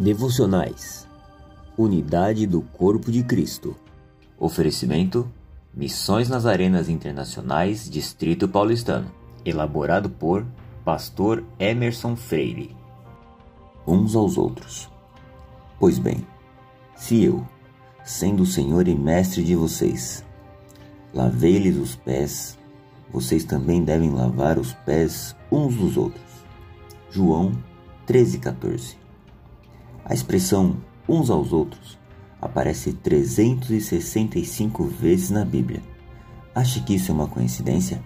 Devocionais Unidade do Corpo de Cristo. Oferecimento: Missões nas Arenas Internacionais, Distrito Paulistano. Elaborado por Pastor Emerson Freire. Uns aos outros. Pois bem, se eu, sendo o Senhor e Mestre de vocês, lavei-lhes os pés, vocês também devem lavar os pés uns dos outros. João 13,14 a expressão uns aos outros aparece 365 vezes na Bíblia. Acha que isso é uma coincidência?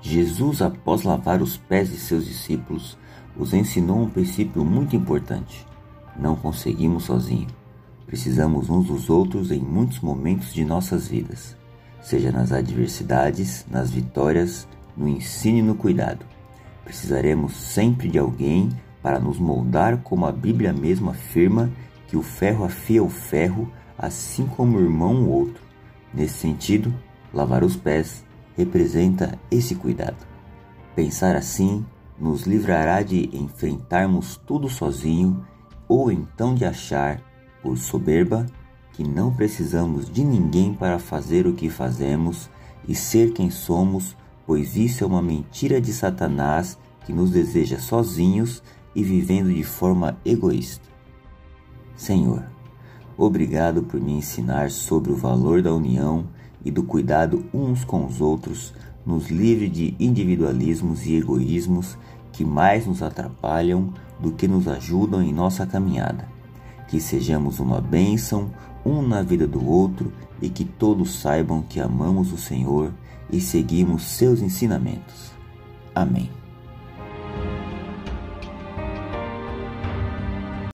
Jesus, após lavar os pés de seus discípulos, os ensinou um princípio muito importante. Não conseguimos sozinhos. Precisamos uns dos outros em muitos momentos de nossas vidas, seja nas adversidades, nas vitórias, no ensino e no cuidado. Precisaremos sempre de alguém para nos moldar como a Bíblia mesma afirma que o ferro afia o ferro, assim como o irmão o outro. Nesse sentido, lavar os pés representa esse cuidado. Pensar assim nos livrará de enfrentarmos tudo sozinho ou então de achar, por soberba, que não precisamos de ninguém para fazer o que fazemos e ser quem somos, pois isso é uma mentira de Satanás que nos deseja sozinhos e vivendo de forma egoísta. Senhor, obrigado por me ensinar sobre o valor da união e do cuidado uns com os outros, nos livre de individualismos e egoísmos que mais nos atrapalham do que nos ajudam em nossa caminhada. Que sejamos uma bênção um na vida do outro e que todos saibam que amamos o Senhor e seguimos seus ensinamentos. Amém.